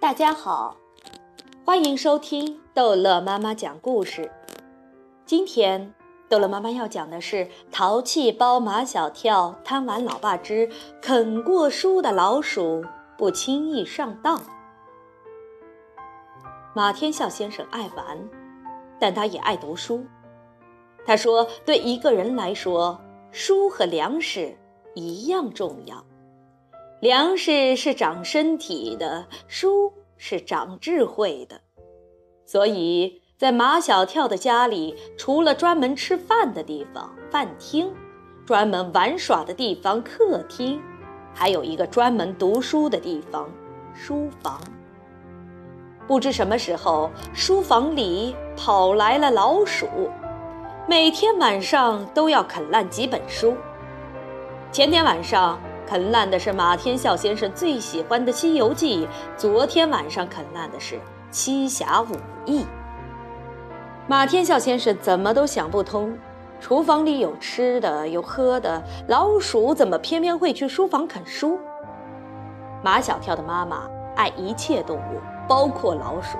大家好，欢迎收听逗乐妈妈讲故事。今天逗乐妈妈要讲的是《淘气包马小跳贪玩老爸之啃过书的老鼠不轻易上当》。马天笑先生爱玩，但他也爱读书。他说：“对一个人来说，书和粮食一样重要。”粮食是长身体的，书是长智慧的，所以在马小跳的家里，除了专门吃饭的地方——饭厅，专门玩耍的地方——客厅，还有一个专门读书的地方——书房。不知什么时候，书房里跑来了老鼠，每天晚上都要啃烂几本书。前天晚上。啃烂的是马天笑先生最喜欢的《西游记》，昨天晚上啃烂的是《七侠五义》。马天笑先生怎么都想不通，厨房里有吃的有喝的，老鼠怎么偏偏会去书房啃书？马小跳的妈妈爱一切动物，包括老鼠，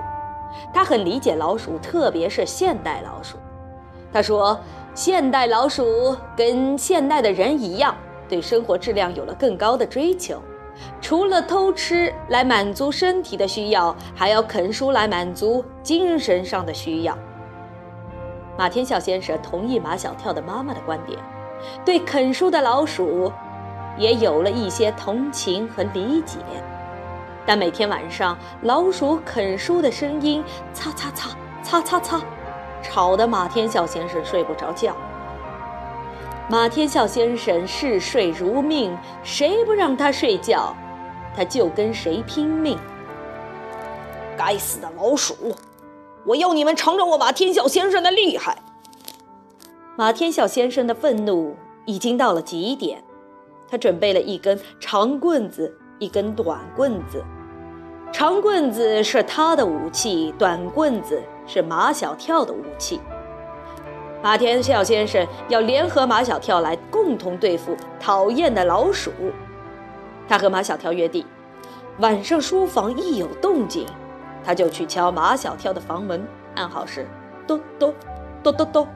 她很理解老鼠，特别是现代老鼠。她说：“现代老鼠跟现代的人一样。”对生活质量有了更高的追求，除了偷吃来满足身体的需要，还要啃书来满足精神上的需要。马天笑先生同意马小跳的妈妈的观点，对啃书的老鼠也有了一些同情和理解。但每天晚上老鼠啃书的声音，擦擦擦，擦擦擦，吵得马天笑先生睡不着觉。马天笑先生嗜睡如命，谁不让他睡觉，他就跟谁拼命。该死的老鼠！我要你们尝尝我马天笑先生的厉害。马天笑先生的愤怒已经到了极点，他准备了一根长棍子，一根短棍子。长棍子是他的武器，短棍子是马小跳的武器。马天笑先生要联合马小跳来共同对付讨厌的老鼠。他和马小跳约定，晚上书房一有动静，他就去敲马小跳的房门，暗号是“咚咚咚咚咚”。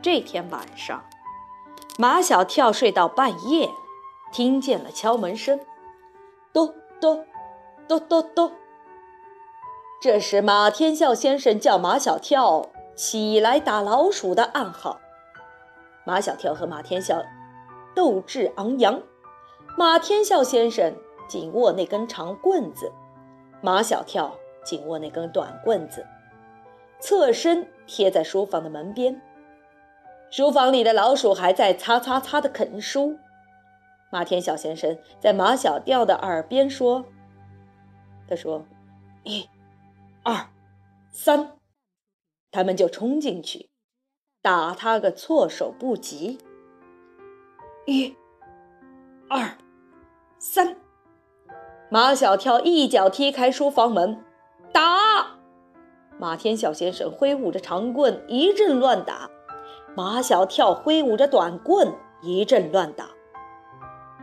这天晚上，马小跳睡到半夜，听见了敲门声，“咚咚咚咚咚”。这时，马天笑先生叫马小跳。起来打老鼠的暗号。马小跳和马天笑斗志昂扬，马天笑先生紧握那根长棍子，马小跳紧握那根短棍子，侧身贴在书房的门边。书房里的老鼠还在擦擦擦的啃书。马天笑先生在马小跳的耳边说：“他说，一、二、三。”他们就冲进去，打他个措手不及。一、二、三，马小跳一脚踢开书房门，打！马天笑先生挥舞着长棍一阵乱打，马小跳挥舞着短棍一阵乱打。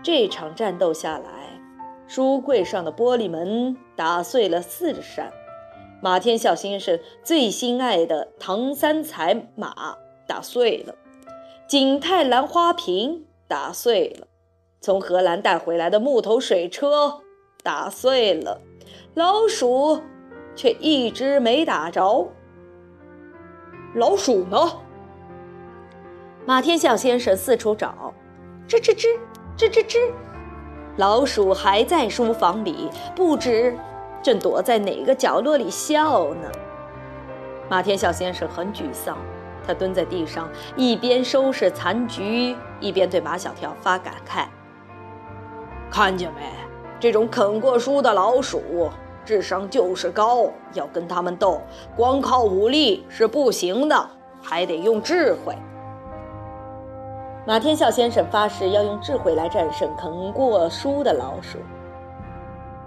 这场战斗下来，书柜上的玻璃门打碎了四扇。马天笑先生最心爱的唐三彩马打碎了，景泰蓝花瓶打碎了，从荷兰带回来的木头水车打碎了，老鼠却一直没打着。老鼠呢？马天笑先生四处找，吱吱吱，吱吱吱，老鼠还在书房里，不知。正躲在哪个角落里笑呢？马天笑先生很沮丧，他蹲在地上，一边收拾残局，一边对马小跳发感慨：“看见没？这种啃过书的老鼠，智商就是高。要跟他们斗，光靠武力是不行的，还得用智慧。”马天笑先生发誓要用智慧来战胜啃过书的老鼠。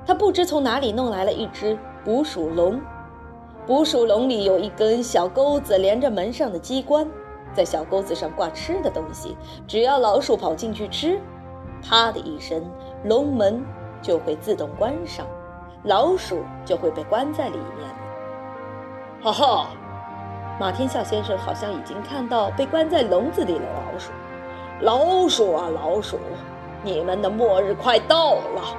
他不知从哪里弄来了一只捕鼠笼，捕鼠笼里有一根小钩子连着门上的机关，在小钩子上挂吃的东西，只要老鼠跑进去吃，啪的一声，笼门就会自动关上。老鼠就会被关在里面。哈哈，马天笑先生好像已经看到被关在笼子里的老鼠。老鼠啊，老鼠，你们的末日快到了。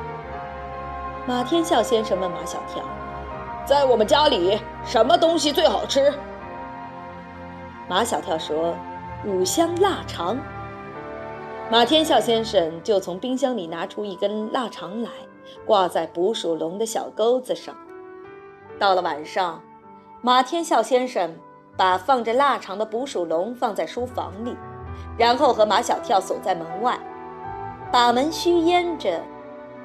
马天笑先生问马小跳：“在我们家里，什么东西最好吃？”马小跳说：“五香腊肠。”马天笑先生就从冰箱里拿出一根腊肠来，挂在捕鼠笼的小钩子上。到了晚上，马天笑先生把放着腊肠的捕鼠笼放在书房里，然后和马小跳锁在门外，把门虚掩着，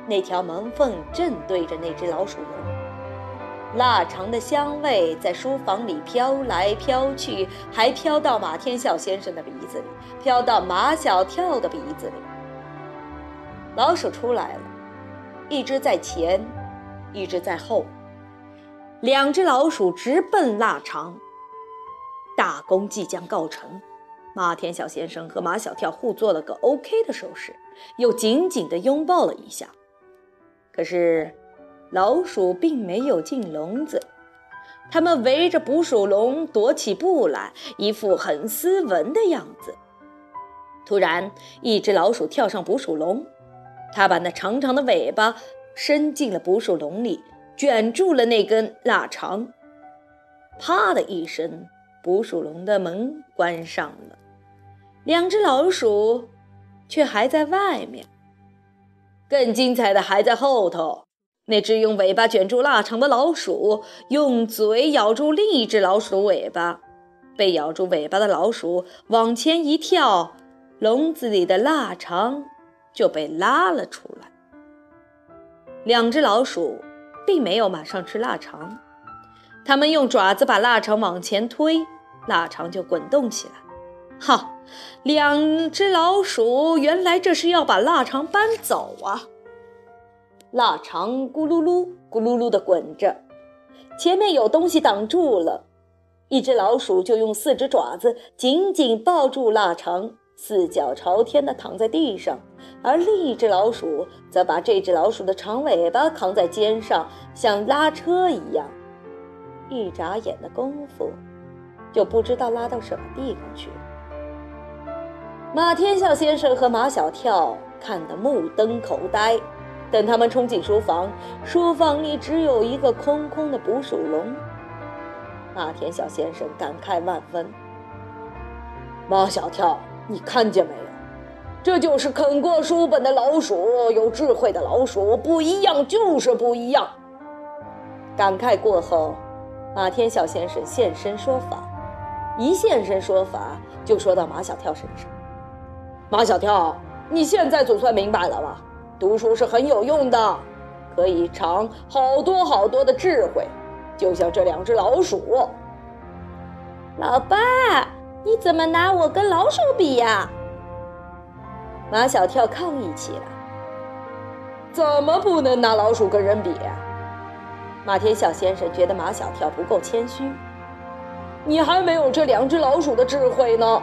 那条门缝正对着那只老鼠笼。腊肠的香味在书房里飘来飘去，还飘到马天笑先生的鼻子里，飘到马小跳的鼻子里。老鼠出来了，一只在前，一只在后，两只老鼠直奔腊肠。大功即将告成，马天笑先生和马小跳互做了个 OK 的手势，又紧紧地拥抱了一下。可是。老鼠并没有进笼子，它们围着捕鼠笼踱起步来，一副很斯文的样子。突然，一只老鼠跳上捕鼠笼，它把那长长的尾巴伸进了捕鼠笼里，卷住了那根腊肠。啪的一声，捕鼠笼的门关上了，两只老鼠却还在外面。更精彩的还在后头。那只用尾巴卷住腊肠的老鼠，用嘴咬住另一只老鼠尾巴，被咬住尾巴的老鼠往前一跳，笼子里的腊肠就被拉了出来。两只老鼠并没有马上吃腊肠，它们用爪子把腊肠往前推，腊肠就滚动起来。哈，两只老鼠原来这是要把腊肠搬走啊！腊肠咕噜噜、咕噜噜地滚着，前面有东西挡住了。一只老鼠就用四只爪子紧紧抱住腊肠，四脚朝天地躺在地上；而另一只老鼠则把这只老鼠的长尾巴扛在肩上，像拉车一样。一眨眼的功夫，就不知道拉到什么地方去了。马天笑先生和马小跳看得目瞪口呆。等他们冲进书房，书房里只有一个空空的捕鼠笼。马天笑先生感慨万分：“马小跳，你看见没有？这就是啃过书本的老鼠，有智慧的老鼠，不一样就是不一样。”感慨过后，马天笑先生现身说法，一现身说法就说到马小跳身上。马小跳，你现在总算明白了吧？读书是很有用的，可以尝好多好多的智慧，就像这两只老鼠。老爸，你怎么拿我跟老鼠比呀？马小跳抗议起来。怎么不能拿老鼠跟人比？马天笑先生觉得马小跳不够谦虚。你还没有这两只老鼠的智慧呢。